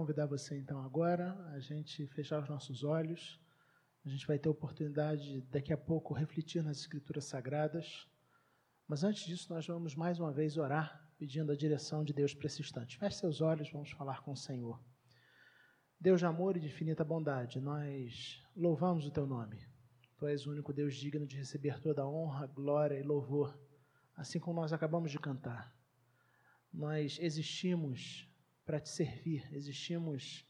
Convidar você então agora a gente fechar os nossos olhos. A gente vai ter a oportunidade daqui a pouco refletir nas Escrituras Sagradas. Mas antes disso, nós vamos mais uma vez orar, pedindo a direção de Deus para esse instante. Feche seus olhos, vamos falar com o Senhor. Deus de amor e de infinita bondade, nós louvamos o teu nome. Tu és o único Deus digno de receber toda a honra, glória e louvor, assim como nós acabamos de cantar. Nós existimos para te servir, existimos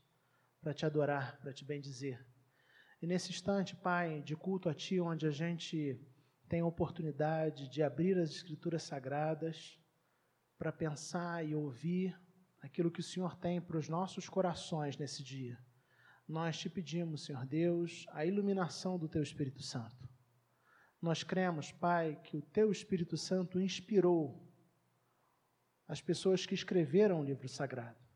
para te adorar, para te bendizer. E nesse instante, Pai, de culto a Ti, onde a gente tem a oportunidade de abrir as Escrituras Sagradas para pensar e ouvir aquilo que o Senhor tem para os nossos corações nesse dia, nós te pedimos, Senhor Deus, a iluminação do Teu Espírito Santo. Nós cremos, Pai, que o Teu Espírito Santo inspirou as pessoas que escreveram o livro sagrado.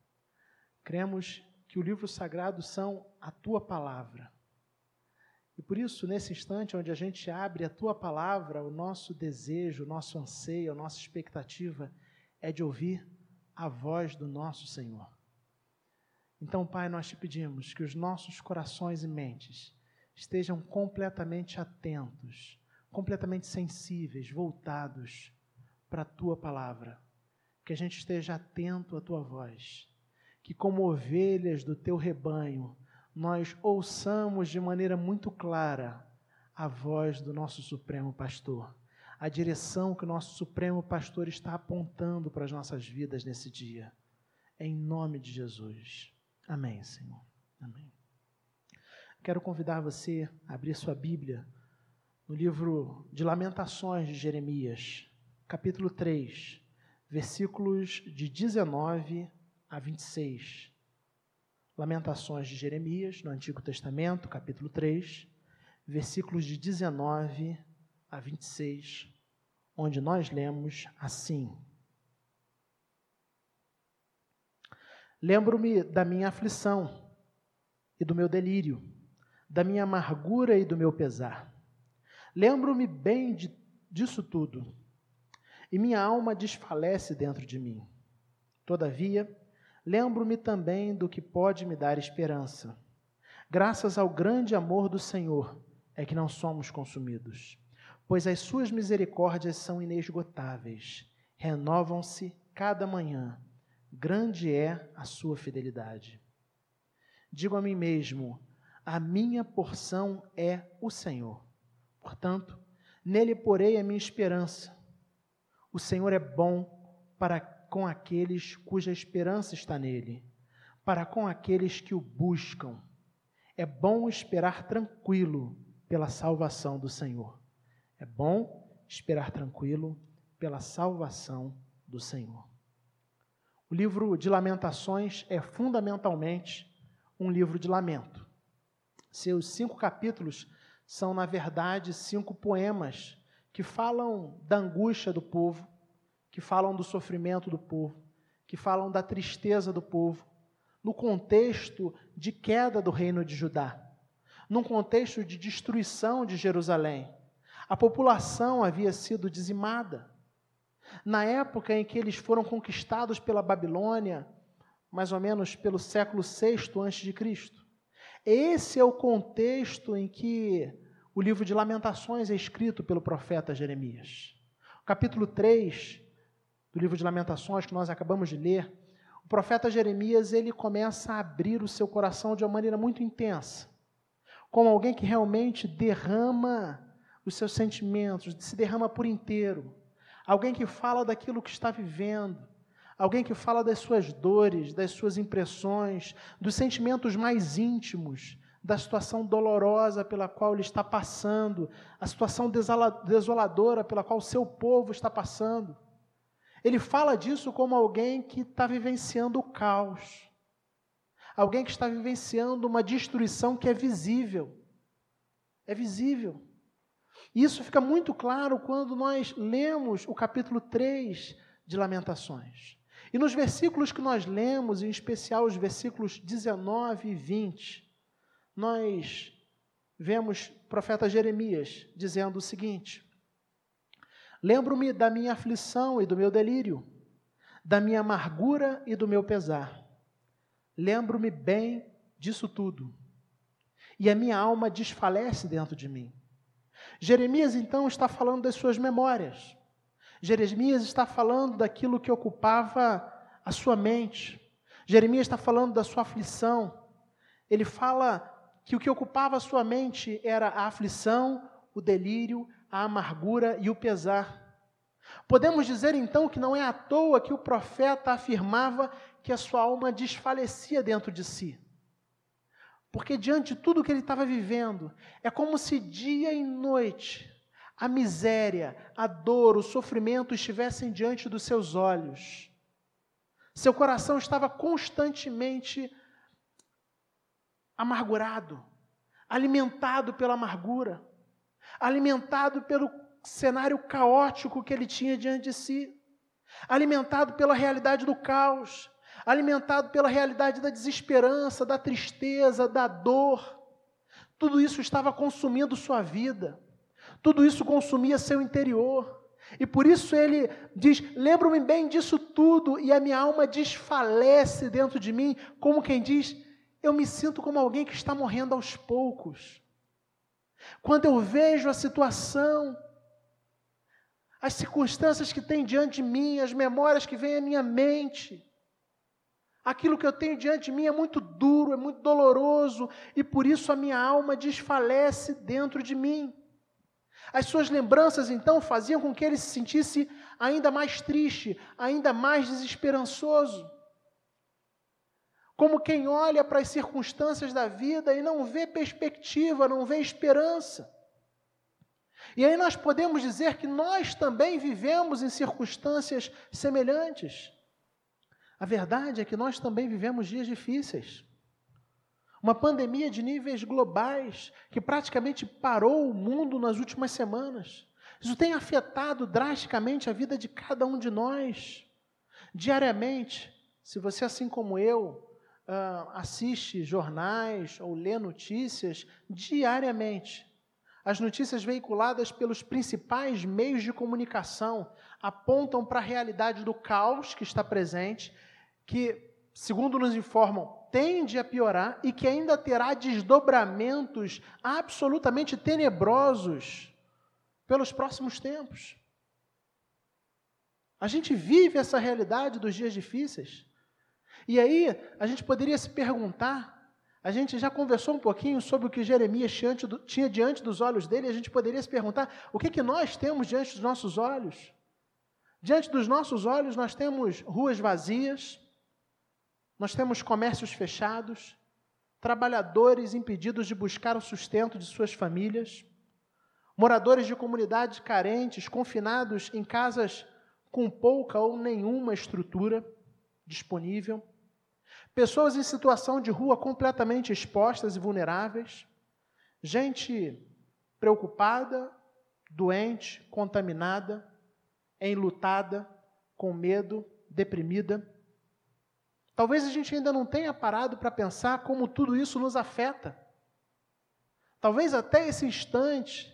Cremos que o livro sagrado são a Tua palavra. E por isso, nesse instante onde a gente abre a tua palavra, o nosso desejo, o nosso anseio, a nossa expectativa é de ouvir a voz do nosso Senhor. Então, Pai, nós te pedimos que os nossos corações e mentes estejam completamente atentos, completamente sensíveis, voltados para a tua palavra. Que a gente esteja atento à tua voz. Que, como ovelhas do teu rebanho, nós ouçamos de maneira muito clara a voz do nosso Supremo Pastor, a direção que o nosso Supremo Pastor está apontando para as nossas vidas nesse dia. Em nome de Jesus. Amém, Senhor. Amém. Quero convidar você a abrir sua Bíblia no livro de Lamentações de Jeremias, capítulo 3, versículos de 19 a 26. Lamentações de Jeremias, no Antigo Testamento, capítulo 3, versículos de 19 a 26, onde nós lemos assim: Lembro-me da minha aflição e do meu delírio, da minha amargura e do meu pesar. Lembro-me bem de, disso tudo, e minha alma desfalece dentro de mim. Todavia, lembro-me também do que pode me dar esperança. Graças ao grande amor do Senhor é que não somos consumidos, pois as suas misericórdias são inesgotáveis, renovam-se cada manhã. Grande é a sua fidelidade. Digo a mim mesmo: a minha porção é o Senhor. Portanto, nele porei a minha esperança. O Senhor é bom para com aqueles cuja esperança está nele, para com aqueles que o buscam. É bom esperar tranquilo pela salvação do Senhor. É bom esperar tranquilo pela salvação do Senhor. O livro de Lamentações é fundamentalmente um livro de lamento. Seus cinco capítulos são, na verdade, cinco poemas que falam da angústia do povo, que falam do sofrimento do povo, que falam da tristeza do povo, no contexto de queda do reino de Judá, num contexto de destruição de Jerusalém. A população havia sido dizimada. Na época em que eles foram conquistados pela Babilônia, mais ou menos pelo século VI a.C. Esse é o contexto em que o livro de Lamentações é escrito pelo profeta Jeremias. Capítulo 3 do livro de Lamentações que nós acabamos de ler, o profeta Jeremias ele começa a abrir o seu coração de uma maneira muito intensa, como alguém que realmente derrama os seus sentimentos, se derrama por inteiro, alguém que fala daquilo que está vivendo, alguém que fala das suas dores, das suas impressões, dos sentimentos mais íntimos, da situação dolorosa pela qual ele está passando, a situação desoladora pela qual o seu povo está passando. Ele fala disso como alguém que está vivenciando o caos, alguém que está vivenciando uma destruição que é visível. É visível. Isso fica muito claro quando nós lemos o capítulo 3 de Lamentações. E nos versículos que nós lemos, em especial os versículos 19 e 20, nós vemos o profeta Jeremias dizendo o seguinte: Lembro-me da minha aflição e do meu delírio, da minha amargura e do meu pesar. lembro-me bem disso tudo, e a minha alma desfalece dentro de mim. Jeremias então está falando das suas memórias. Jeremias está falando daquilo que ocupava a sua mente. Jeremias está falando da sua aflição. Ele fala que o que ocupava a sua mente era a aflição, o delírio, a amargura e o pesar. Podemos dizer então que não é à toa que o profeta afirmava que a sua alma desfalecia dentro de si. Porque diante de tudo que ele estava vivendo, é como se dia e noite a miséria, a dor, o sofrimento estivessem diante dos seus olhos. Seu coração estava constantemente amargurado, alimentado pela amargura, alimentado pelo cenário caótico que ele tinha diante de si, alimentado pela realidade do caos, alimentado pela realidade da desesperança, da tristeza, da dor. Tudo isso estava consumindo sua vida, tudo isso consumia seu interior. E por isso ele diz: Lembro-me bem disso tudo, e a minha alma desfalece dentro de mim, como quem diz: Eu me sinto como alguém que está morrendo aos poucos. Quando eu vejo a situação, as circunstâncias que tem diante de mim, as memórias que vêm à minha mente, Aquilo que eu tenho diante de mim é muito duro, é muito doloroso, e por isso a minha alma desfalece dentro de mim. As suas lembranças, então, faziam com que ele se sentisse ainda mais triste, ainda mais desesperançoso. Como quem olha para as circunstâncias da vida e não vê perspectiva, não vê esperança. E aí nós podemos dizer que nós também vivemos em circunstâncias semelhantes. A verdade é que nós também vivemos dias difíceis. Uma pandemia de níveis globais que praticamente parou o mundo nas últimas semanas. Isso tem afetado drasticamente a vida de cada um de nós. Diariamente, se você, assim como eu, uh, assiste jornais ou lê notícias, diariamente, as notícias veiculadas pelos principais meios de comunicação apontam para a realidade do caos que está presente que, segundo nos informam, tende a piorar e que ainda terá desdobramentos absolutamente tenebrosos pelos próximos tempos. A gente vive essa realidade dos dias difíceis. E aí, a gente poderia se perguntar, a gente já conversou um pouquinho sobre o que Jeremias tinha diante dos olhos dele, a gente poderia se perguntar o que, que nós temos diante dos nossos olhos. Diante dos nossos olhos, nós temos ruas vazias, nós temos comércios fechados, trabalhadores impedidos de buscar o sustento de suas famílias, moradores de comunidades carentes, confinados em casas com pouca ou nenhuma estrutura disponível, pessoas em situação de rua completamente expostas e vulneráveis, gente preocupada, doente, contaminada, enlutada, com medo, deprimida. Talvez a gente ainda não tenha parado para pensar como tudo isso nos afeta. Talvez até esse instante,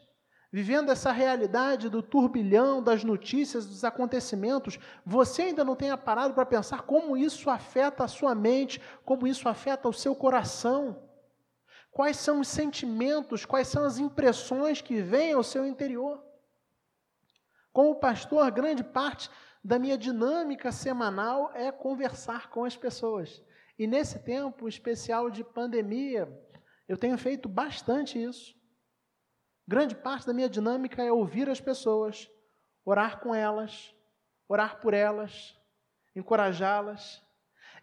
vivendo essa realidade do turbilhão das notícias, dos acontecimentos, você ainda não tenha parado para pensar como isso afeta a sua mente, como isso afeta o seu coração. Quais são os sentimentos, quais são as impressões que vêm ao seu interior. Como pastor, grande parte da minha dinâmica semanal é conversar com as pessoas. E nesse tempo especial de pandemia, eu tenho feito bastante isso. Grande parte da minha dinâmica é ouvir as pessoas, orar com elas, orar por elas, encorajá-las,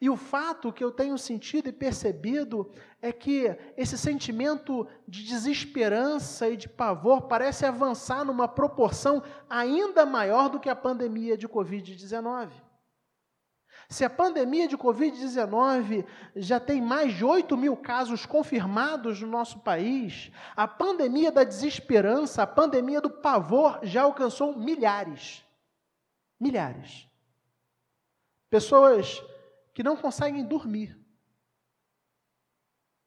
e o fato que eu tenho sentido e percebido é que esse sentimento de desesperança e de pavor parece avançar numa proporção ainda maior do que a pandemia de Covid-19. Se a pandemia de Covid-19 já tem mais de 8 mil casos confirmados no nosso país, a pandemia da desesperança, a pandemia do pavor já alcançou milhares. Milhares. Pessoas que não conseguem dormir.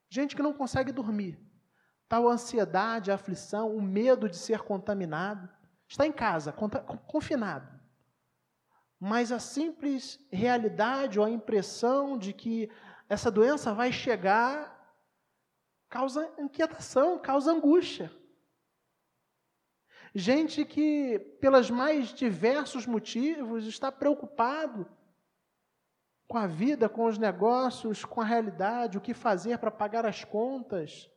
Gente que não consegue dormir. Tal ansiedade, aflição, o medo de ser contaminado. Está em casa, confinado. Mas a simples realidade ou a impressão de que essa doença vai chegar, causa inquietação, causa angústia. Gente que, pelos mais diversos motivos, está preocupado com a vida, com os negócios, com a realidade, o que fazer para pagar as contas.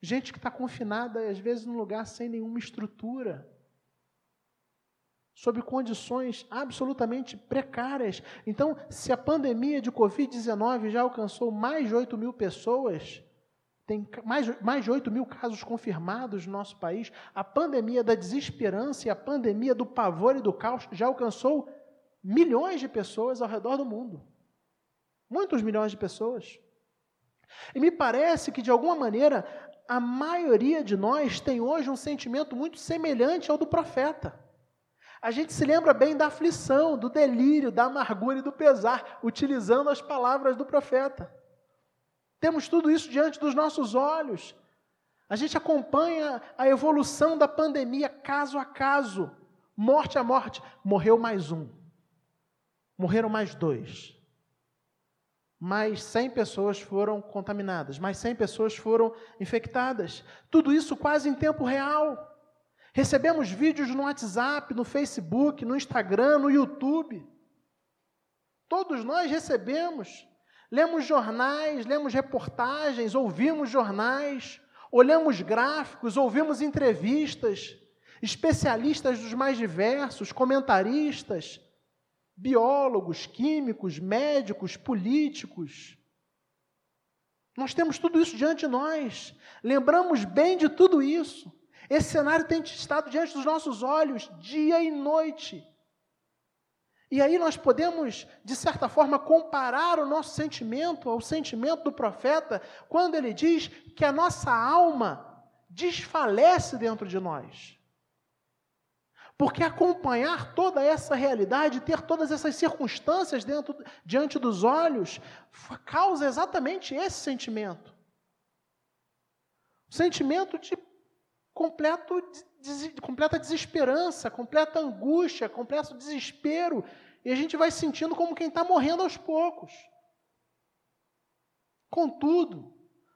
Gente que está confinada, às vezes, num lugar sem nenhuma estrutura, sob condições absolutamente precárias. Então, se a pandemia de Covid-19 já alcançou mais de 8 mil pessoas, tem mais, mais de 8 mil casos confirmados no nosso país, a pandemia da desesperança e a pandemia do pavor e do caos já alcançou milhões de pessoas ao redor do mundo. Muitos milhões de pessoas. E me parece que, de alguma maneira, a maioria de nós tem hoje um sentimento muito semelhante ao do profeta. A gente se lembra bem da aflição, do delírio, da amargura e do pesar, utilizando as palavras do profeta. Temos tudo isso diante dos nossos olhos. A gente acompanha a evolução da pandemia caso a caso, morte a morte. Morreu mais um, morreram mais dois, mais 100 pessoas foram contaminadas, mais 100 pessoas foram infectadas. Tudo isso quase em tempo real. Recebemos vídeos no WhatsApp, no Facebook, no Instagram, no YouTube. Todos nós recebemos. Lemos jornais, lemos reportagens, ouvimos jornais, olhamos gráficos, ouvimos entrevistas, especialistas dos mais diversos, comentaristas, biólogos, químicos, médicos, políticos. Nós temos tudo isso diante de nós, lembramos bem de tudo isso. Esse cenário tem estado diante dos nossos olhos, dia e noite. E aí nós podemos, de certa forma, comparar o nosso sentimento ao sentimento do profeta, quando ele diz que a nossa alma desfalece dentro de nós. Porque acompanhar toda essa realidade, ter todas essas circunstâncias dentro, diante dos olhos, causa exatamente esse sentimento. O sentimento de completo, de, completa desesperança, completa angústia, completo desespero. E a gente vai sentindo como quem está morrendo aos poucos. Contudo,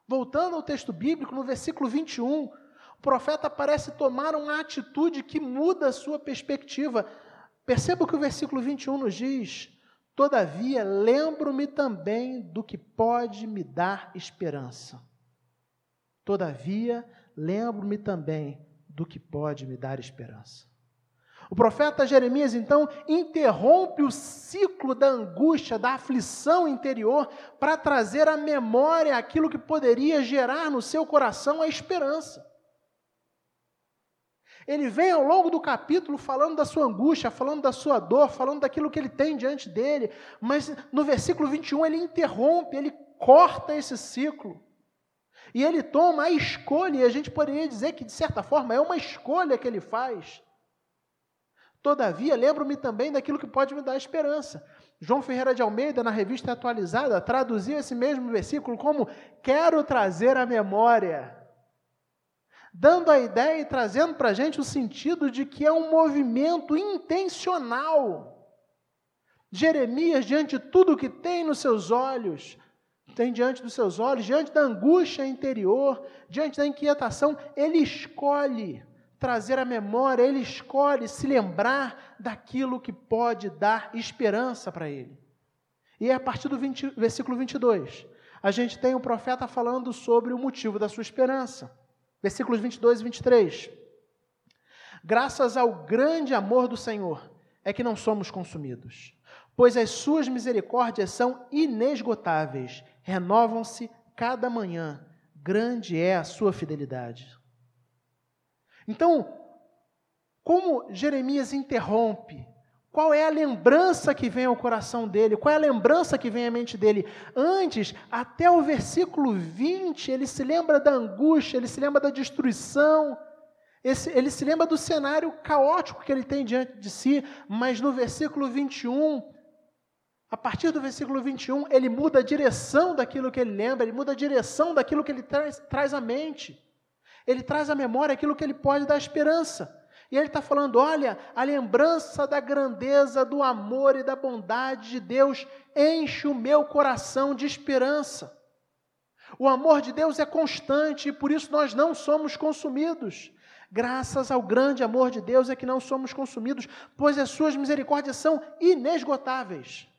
voltando ao texto bíblico, no versículo 21, o profeta parece tomar uma atitude que muda a sua perspectiva. Perceba o que o versículo 21 nos diz. Todavia, lembro-me também do que pode me dar esperança. Todavia, lembro-me também do que pode me dar esperança. O profeta Jeremias, então, interrompe o ciclo da angústia, da aflição interior, para trazer à memória aquilo que poderia gerar no seu coração a esperança. Ele vem ao longo do capítulo falando da sua angústia, falando da sua dor, falando daquilo que ele tem diante dele, mas no versículo 21 ele interrompe, ele corta esse ciclo. E ele toma a escolha, e a gente poderia dizer que, de certa forma, é uma escolha que ele faz. Todavia, lembro-me também daquilo que pode me dar esperança. João Ferreira de Almeida, na revista atualizada, traduziu esse mesmo versículo como: Quero trazer à memória dando a ideia e trazendo para a gente o sentido de que é um movimento intencional. Jeremias, diante de tudo que tem nos seus olhos, tem diante dos seus olhos, diante da angústia interior, diante da inquietação, ele escolhe trazer a memória, ele escolhe se lembrar daquilo que pode dar esperança para ele. E é a partir do 20, versículo 22, a gente tem o profeta falando sobre o motivo da sua esperança. Versículos 22 e 23. Graças ao grande amor do Senhor é que não somos consumidos, pois as suas misericórdias são inesgotáveis, renovam-se cada manhã, grande é a sua fidelidade. Então, como Jeremias interrompe qual é a lembrança que vem ao coração dele? Qual é a lembrança que vem à mente dele? Antes, até o versículo 20, ele se lembra da angústia, ele se lembra da destruição, ele se lembra do cenário caótico que ele tem diante de si, mas no versículo 21, a partir do versículo 21, ele muda a direção daquilo que ele lembra, ele muda a direção daquilo que ele traz, traz à mente. Ele traz à memória aquilo que ele pode dar esperança. E ele está falando: olha, a lembrança da grandeza, do amor e da bondade de Deus enche o meu coração de esperança. O amor de Deus é constante e por isso nós não somos consumidos. Graças ao grande amor de Deus é que não somos consumidos, pois as suas misericórdias são inesgotáveis.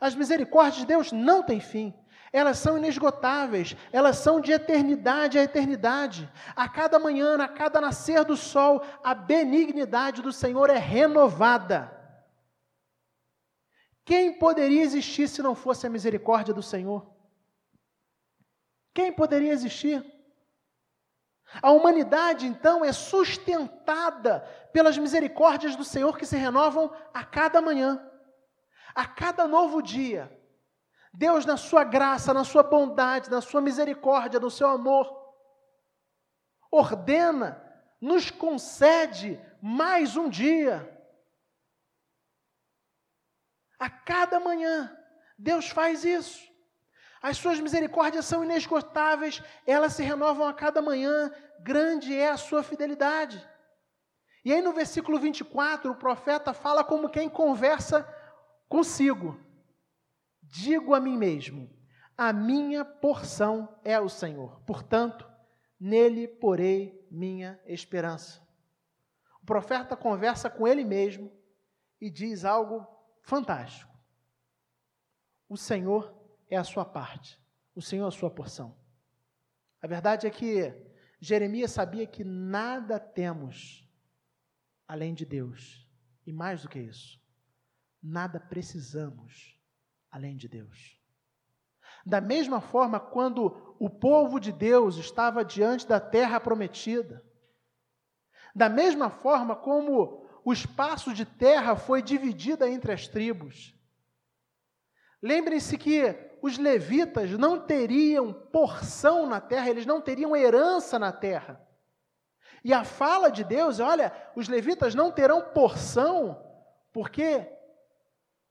As misericórdias de Deus não têm fim. Elas são inesgotáveis, elas são de eternidade a eternidade. A cada manhã, a cada nascer do sol, a benignidade do Senhor é renovada. Quem poderia existir se não fosse a misericórdia do Senhor? Quem poderia existir? A humanidade, então, é sustentada pelas misericórdias do Senhor que se renovam a cada manhã, a cada novo dia. Deus, na sua graça, na sua bondade, na sua misericórdia, no seu amor, ordena, nos concede mais um dia. A cada manhã, Deus faz isso. As suas misericórdias são inesgotáveis, elas se renovam a cada manhã, grande é a sua fidelidade. E aí no versículo 24, o profeta fala como quem conversa consigo. Digo a mim mesmo: a minha porção é o Senhor, portanto, nele porei minha esperança. O profeta conversa com ele mesmo e diz algo fantástico. O Senhor é a sua parte, o Senhor é a sua porção. A verdade é que Jeremias sabia que nada temos além de Deus, e mais do que isso, nada precisamos além de Deus. Da mesma forma, quando o povo de Deus estava diante da terra prometida, da mesma forma como o espaço de terra foi dividido entre as tribos, lembrem-se que os levitas não teriam porção na terra, eles não teriam herança na terra. E a fala de Deus, olha, os levitas não terão porção, porque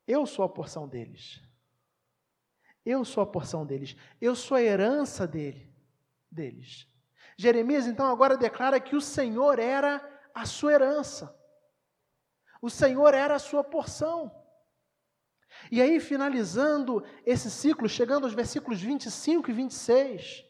eu sou a porção deles. Eu sou a porção deles. Eu sou a herança dele, deles. Jeremias então agora declara que o Senhor era a sua herança. O Senhor era a sua porção. E aí, finalizando esse ciclo, chegando aos versículos 25 e 26,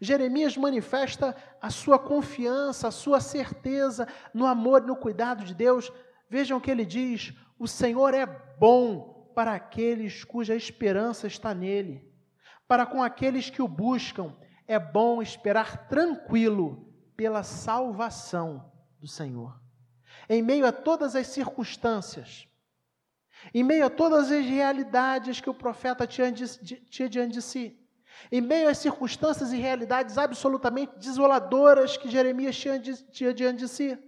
Jeremias manifesta a sua confiança, a sua certeza no amor e no cuidado de Deus. Vejam o que ele diz: o Senhor é bom para aqueles cuja esperança está nele. Para com aqueles que o buscam, é bom esperar tranquilo pela salvação do Senhor. Em meio a todas as circunstâncias, em meio a todas as realidades que o profeta tinha, tinha diante de si, em meio às circunstâncias e realidades absolutamente desoladoras que Jeremias tinha, tinha diante de si,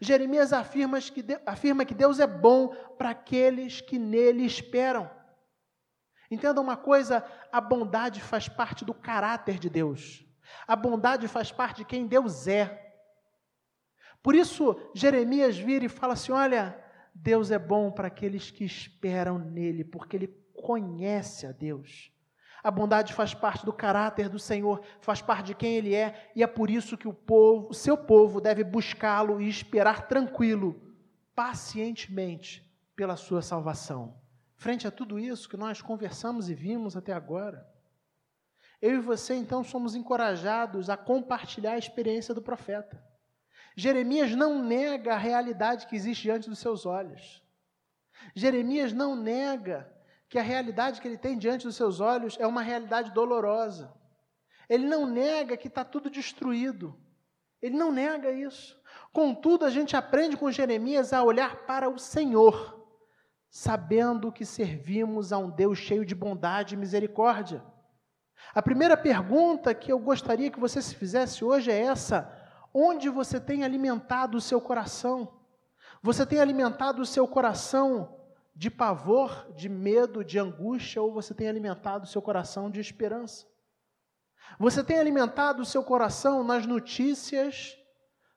Jeremias afirma que, afirma que Deus é bom para aqueles que nele esperam. Entenda uma coisa: a bondade faz parte do caráter de Deus, a bondade faz parte de quem Deus é. Por isso, Jeremias vira e fala assim: Olha, Deus é bom para aqueles que esperam nele, porque ele conhece a Deus. A bondade faz parte do caráter do Senhor, faz parte de quem ele é, e é por isso que o povo, o seu povo deve buscá-lo e esperar tranquilo, pacientemente pela sua salvação. Frente a tudo isso que nós conversamos e vimos até agora, eu e você então somos encorajados a compartilhar a experiência do profeta. Jeremias não nega a realidade que existe diante dos seus olhos. Jeremias não nega que a realidade que ele tem diante dos seus olhos é uma realidade dolorosa. Ele não nega que está tudo destruído. Ele não nega isso. Contudo, a gente aprende com Jeremias a olhar para o Senhor, sabendo que servimos a um Deus cheio de bondade e misericórdia. A primeira pergunta que eu gostaria que você se fizesse hoje é essa: Onde você tem alimentado o seu coração? Você tem alimentado o seu coração de pavor, de medo, de angústia, ou você tem alimentado o seu coração de esperança? Você tem alimentado o seu coração nas notícias,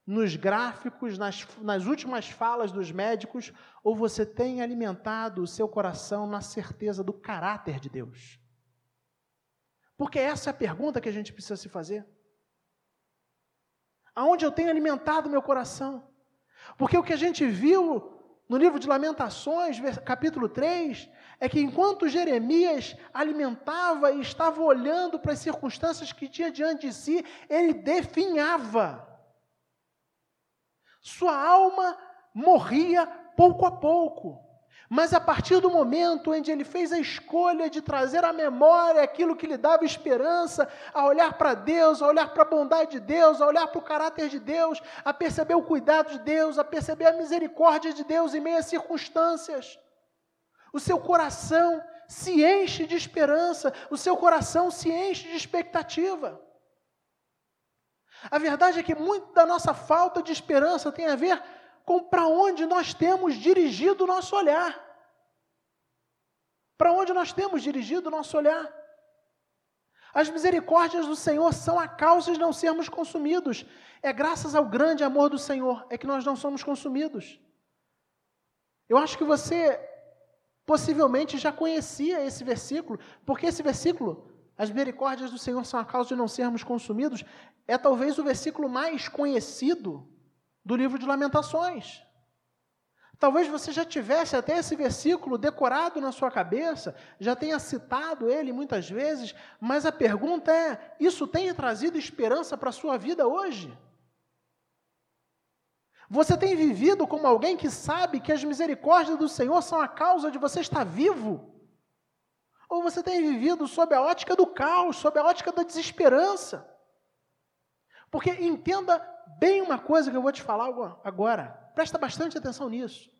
nos gráficos, nas, nas últimas falas dos médicos, ou você tem alimentado o seu coração na certeza do caráter de Deus? Porque essa é a pergunta que a gente precisa se fazer aonde eu tenho alimentado meu coração. Porque o que a gente viu no livro de Lamentações, capítulo 3, é que enquanto Jeremias alimentava e estava olhando para as circunstâncias que tinha diante de si, ele definhava. Sua alma morria pouco a pouco. Mas a partir do momento que ele fez a escolha de trazer à memória aquilo que lhe dava esperança, a olhar para Deus, a olhar para a bondade de Deus, a olhar para o caráter de Deus, a perceber o cuidado de Deus, a perceber a misericórdia de Deus em meio às circunstâncias, o seu coração se enche de esperança, o seu coração se enche de expectativa. A verdade é que muito da nossa falta de esperança tem a ver para onde nós temos dirigido o nosso olhar. Para onde nós temos dirigido o nosso olhar. As misericórdias do Senhor são a causa de não sermos consumidos. É graças ao grande amor do Senhor é que nós não somos consumidos. Eu acho que você possivelmente já conhecia esse versículo, porque esse versículo, as misericórdias do Senhor são a causa de não sermos consumidos, é talvez o versículo mais conhecido do livro de Lamentações. Talvez você já tivesse até esse versículo decorado na sua cabeça, já tenha citado ele muitas vezes, mas a pergunta é: isso tem trazido esperança para a sua vida hoje? Você tem vivido como alguém que sabe que as misericórdias do Senhor são a causa de você estar vivo? Ou você tem vivido sob a ótica do caos, sob a ótica da desesperança? Porque entenda bem uma coisa que eu vou te falar agora. Presta bastante atenção nisso.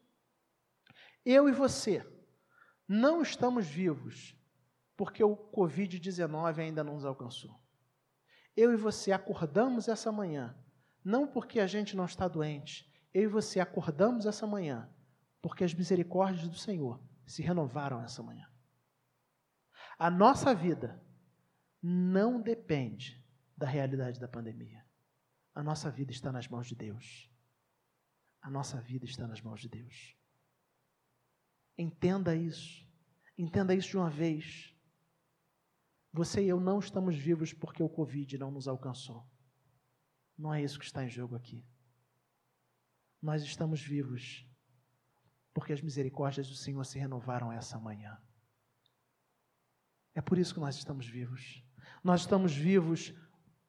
Eu e você não estamos vivos porque o Covid-19 ainda não nos alcançou. Eu e você acordamos essa manhã, não porque a gente não está doente. Eu e você acordamos essa manhã porque as misericórdias do Senhor se renovaram essa manhã. A nossa vida não depende da realidade da pandemia. A nossa vida está nas mãos de Deus. A nossa vida está nas mãos de Deus. Entenda isso. Entenda isso de uma vez. Você e eu não estamos vivos porque o Covid não nos alcançou. Não é isso que está em jogo aqui. Nós estamos vivos porque as misericórdias do Senhor se renovaram essa manhã. É por isso que nós estamos vivos. Nós estamos vivos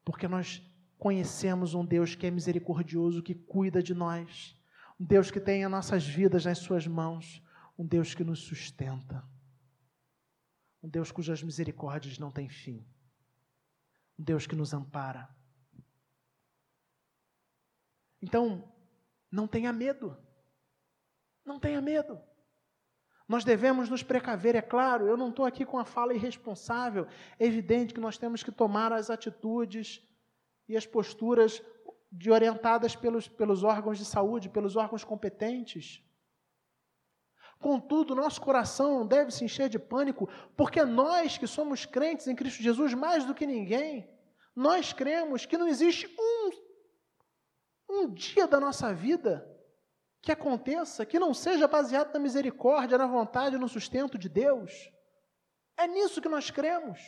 porque nós conhecemos um Deus que é misericordioso, que cuida de nós, um Deus que tem as nossas vidas nas Suas mãos, um Deus que nos sustenta, um Deus cujas misericórdias não têm fim, um Deus que nos ampara. Então, não tenha medo, não tenha medo. Nós devemos nos precaver, é claro, eu não estou aqui com a fala irresponsável, é evidente que nós temos que tomar as atitudes e as posturas de orientadas pelos, pelos órgãos de saúde, pelos órgãos competentes. Contudo, nosso coração deve se encher de pânico, porque nós que somos crentes em Cristo Jesus, mais do que ninguém, nós cremos que não existe um, um dia da nossa vida que aconteça que não seja baseado na misericórdia, na vontade, no sustento de Deus. É nisso que nós cremos.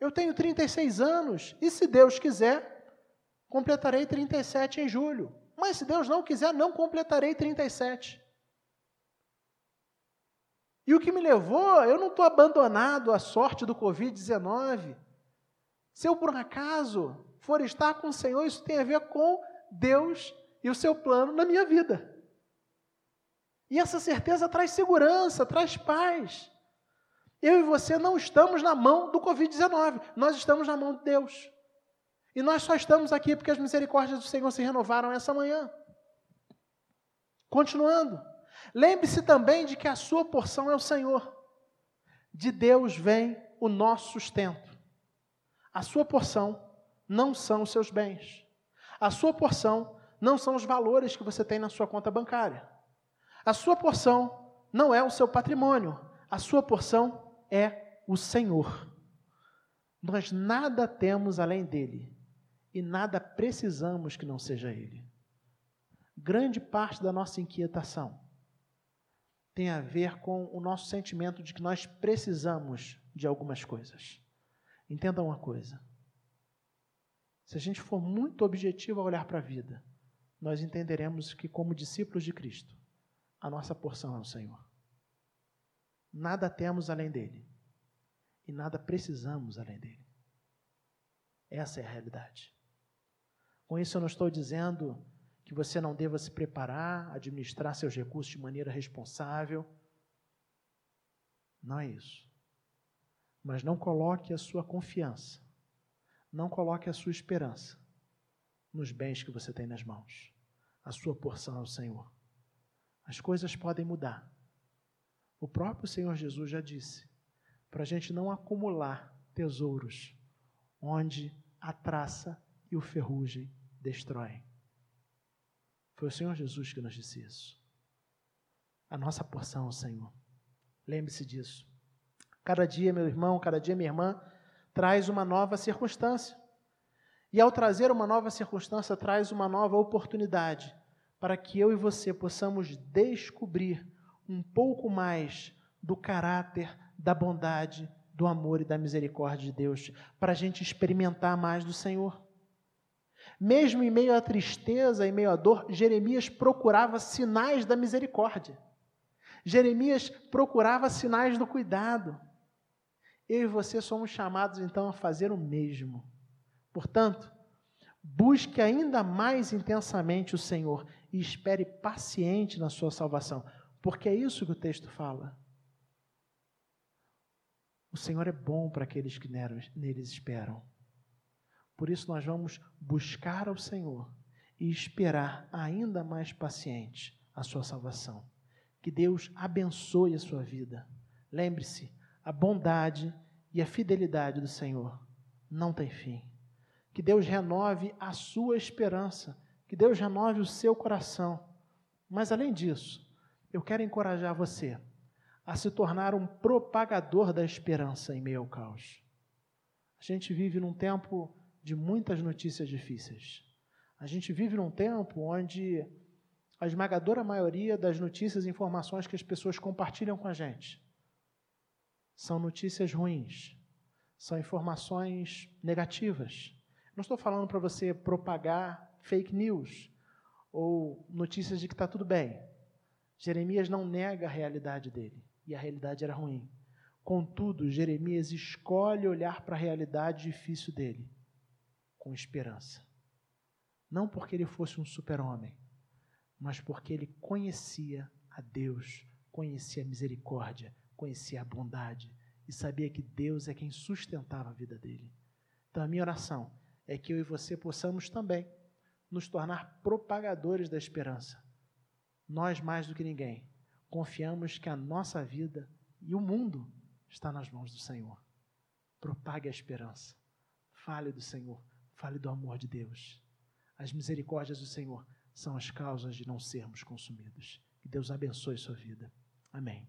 Eu tenho 36 anos e, se Deus quiser, completarei 37 em julho. Mas se Deus não quiser, não completarei 37. E o que me levou, eu não estou abandonado à sorte do Covid-19. Se eu, por um acaso, for estar com o Senhor, isso tem a ver com Deus e o seu plano na minha vida. E essa certeza traz segurança, traz paz. Eu e você não estamos na mão do Covid-19, nós estamos na mão de Deus. E nós só estamos aqui porque as misericórdias do Senhor se renovaram essa manhã. Continuando, lembre-se também de que a sua porção é o Senhor. De Deus vem o nosso sustento. A sua porção não são os seus bens. A sua porção não são os valores que você tem na sua conta bancária. A sua porção não é o seu patrimônio. A sua porção é o Senhor. Nós nada temos além dele e nada precisamos que não seja ele. Grande parte da nossa inquietação tem a ver com o nosso sentimento de que nós precisamos de algumas coisas. Entenda uma coisa: se a gente for muito objetivo ao olhar para a vida, nós entenderemos que, como discípulos de Cristo, a nossa porção é o Senhor. Nada temos além dele e nada precisamos além dele. Essa é a realidade. Com isso, eu não estou dizendo que você não deva se preparar, administrar seus recursos de maneira responsável. Não é isso. Mas não coloque a sua confiança, não coloque a sua esperança nos bens que você tem nas mãos. A sua porção é o Senhor. As coisas podem mudar. O próprio Senhor Jesus já disse para a gente não acumular tesouros onde a traça e o ferrugem destroem. Foi o Senhor Jesus que nos disse isso. A nossa porção Senhor. Lembre-se disso. Cada dia, meu irmão, cada dia, minha irmã, traz uma nova circunstância. E ao trazer uma nova circunstância, traz uma nova oportunidade para que eu e você possamos descobrir um pouco mais do caráter, da bondade, do amor e da misericórdia de Deus, para a gente experimentar mais do Senhor. Mesmo em meio à tristeza, em meio à dor, Jeremias procurava sinais da misericórdia. Jeremias procurava sinais do cuidado. Eu e você somos chamados então a fazer o mesmo. Portanto, busque ainda mais intensamente o Senhor e espere paciente na sua salvação, porque é isso que o texto fala. O Senhor é bom para aqueles que neles esperam. Por isso nós vamos buscar ao Senhor e esperar ainda mais paciente a sua salvação. Que Deus abençoe a sua vida. Lembre-se, a bondade e a fidelidade do Senhor não tem fim. Que Deus renove a sua esperança que Deus renove o seu coração. Mas além disso, eu quero encorajar você a se tornar um propagador da esperança em meio ao caos. A gente vive num tempo de muitas notícias difíceis. A gente vive num tempo onde a esmagadora maioria das notícias e informações que as pessoas compartilham com a gente são notícias ruins, são informações negativas. Não estou falando para você propagar fake news ou notícias de que está tudo bem. Jeremias não nega a realidade dele, e a realidade era ruim. Contudo, Jeremias escolhe olhar para a realidade difícil dele com esperança. Não porque ele fosse um super-homem, mas porque ele conhecia a Deus, conhecia a misericórdia, conhecia a bondade e sabia que Deus é quem sustentava a vida dele. Então, a minha oração é que eu e você possamos também nos tornar propagadores da esperança nós mais do que ninguém confiamos que a nossa vida e o mundo está nas mãos do Senhor. Propague a esperança. Fale do Senhor. Fale do amor de Deus. As misericórdias do Senhor são as causas de não sermos consumidos. Que Deus abençoe sua vida. Amém.